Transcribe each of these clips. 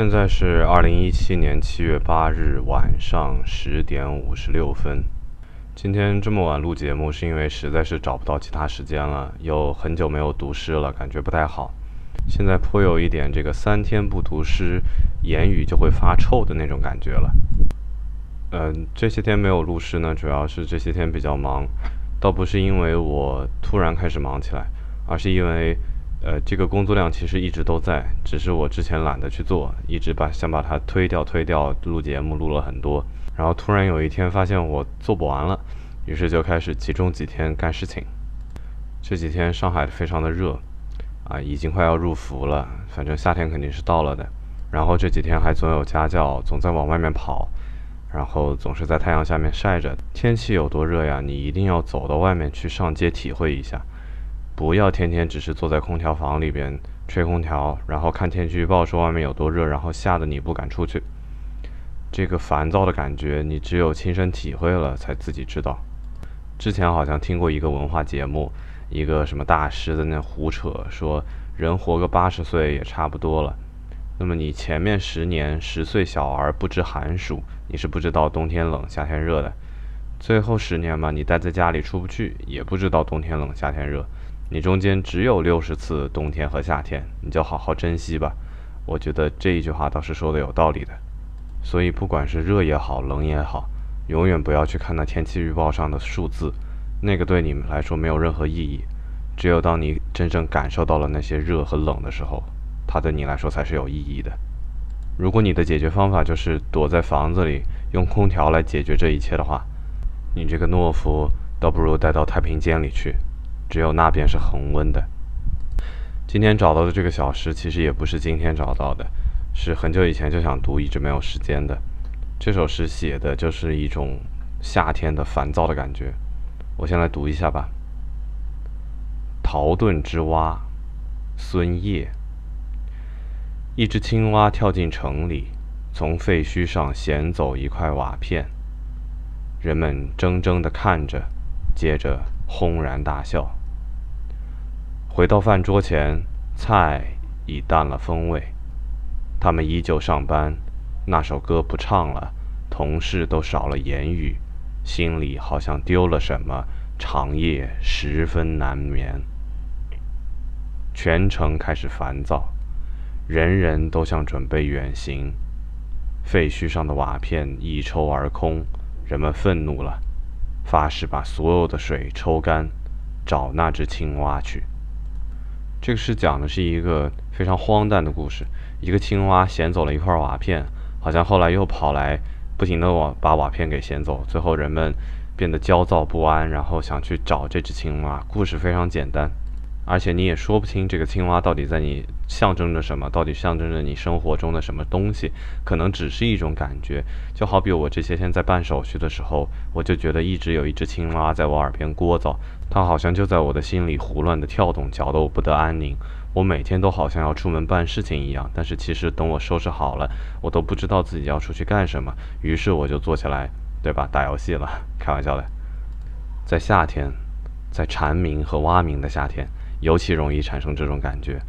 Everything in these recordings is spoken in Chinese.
现在是二零一七年七月八日晚上十点五十六分。今天这么晚录节目，是因为实在是找不到其他时间了，又很久没有读诗了，感觉不太好。现在颇有一点这个三天不读诗，言语就会发臭的那种感觉了。嗯，这些天没有录诗呢，主要是这些天比较忙，倒不是因为我突然开始忙起来，而是因为。呃，这个工作量其实一直都在，只是我之前懒得去做，一直把想把它推掉推掉。录节目录了很多，然后突然有一天发现我做不完了，于是就开始集中几天干事情。这几天上海非常的热，啊，已经快要入伏了，反正夏天肯定是到了的。然后这几天还总有家教，总在往外面跑，然后总是在太阳下面晒着。天气有多热呀？你一定要走到外面去上街体会一下。不要天天只是坐在空调房里边吹空调，然后看天气预报说外面有多热，然后吓得你不敢出去。这个烦躁的感觉，你只有亲身体会了才自己知道。之前好像听过一个文化节目，一个什么大师在那胡扯，说人活个八十岁也差不多了。那么你前面十年十岁小儿不知寒暑，你是不知道冬天冷夏天热的。最后十年嘛，你待在家里出不去，也不知道冬天冷夏天热。你中间只有六十次冬天和夏天，你就好好珍惜吧。我觉得这一句话倒是说的有道理的。所以不管是热也好，冷也好，永远不要去看那天气预报上的数字，那个对你们来说没有任何意义。只有当你真正感受到了那些热和冷的时候，它对你来说才是有意义的。如果你的解决方法就是躲在房子里用空调来解决这一切的话，你这个懦夫倒不如带到太平间里去。只有那边是恒温的。今天找到的这个小诗，其实也不是今天找到的，是很久以前就想读，一直没有时间的。这首诗写的就是一种夏天的烦躁的感觉。我先来读一下吧。陶遁之蛙，孙晔。一只青蛙跳进城里，从废墟上衔走一块瓦片。人们怔怔地看着，接着轰然大笑。回到饭桌前，菜已淡了风味。他们依旧上班，那首歌不唱了，同事都少了言语，心里好像丢了什么，长夜十分难眠。全城开始烦躁，人人都像准备远行。废墟上的瓦片一抽而空，人们愤怒了，发誓把所有的水抽干，找那只青蛙去。这个是讲的是一个非常荒诞的故事，一个青蛙衔走了一块瓦片，好像后来又跑来，不停的往把瓦片给衔走，最后人们变得焦躁不安，然后想去找这只青蛙。故事非常简单。而且你也说不清这个青蛙到底在你象征着什么，到底象征着你生活中的什么东西，可能只是一种感觉。就好比我这些天在办手续的时候，我就觉得一直有一只青蛙在我耳边聒噪，它好像就在我的心里胡乱的跳动，搅得我不得安宁。我每天都好像要出门办事情一样，但是其实等我收拾好了，我都不知道自己要出去干什么。于是我就坐下来，对吧？打游戏了，开玩笑的。在夏天，在蝉鸣和蛙鸣的夏天。尤其容易产生这种感觉。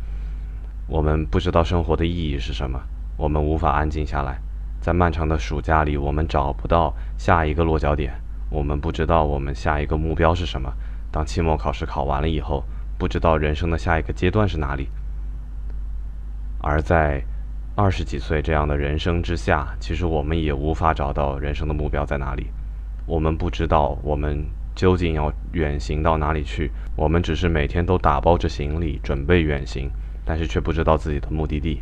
我们不知道生活的意义是什么，我们无法安静下来。在漫长的暑假里，我们找不到下一个落脚点，我们不知道我们下一个目标是什么。当期末考试考完了以后，不知道人生的下一个阶段是哪里。而在二十几岁这样的人生之下，其实我们也无法找到人生的目标在哪里。我们不知道我们。究竟要远行到哪里去？我们只是每天都打包着行李准备远行，但是却不知道自己的目的地。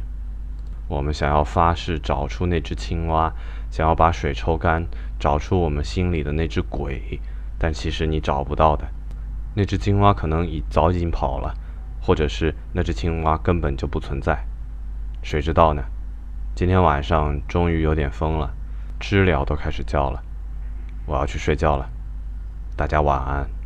我们想要发誓找出那只青蛙，想要把水抽干，找出我们心里的那只鬼，但其实你找不到的。那只青蛙可能已早已经跑了，或者是那只青蛙根本就不存在，谁知道呢？今天晚上终于有点风了，知了都开始叫了，我要去睡觉了。大家晚安。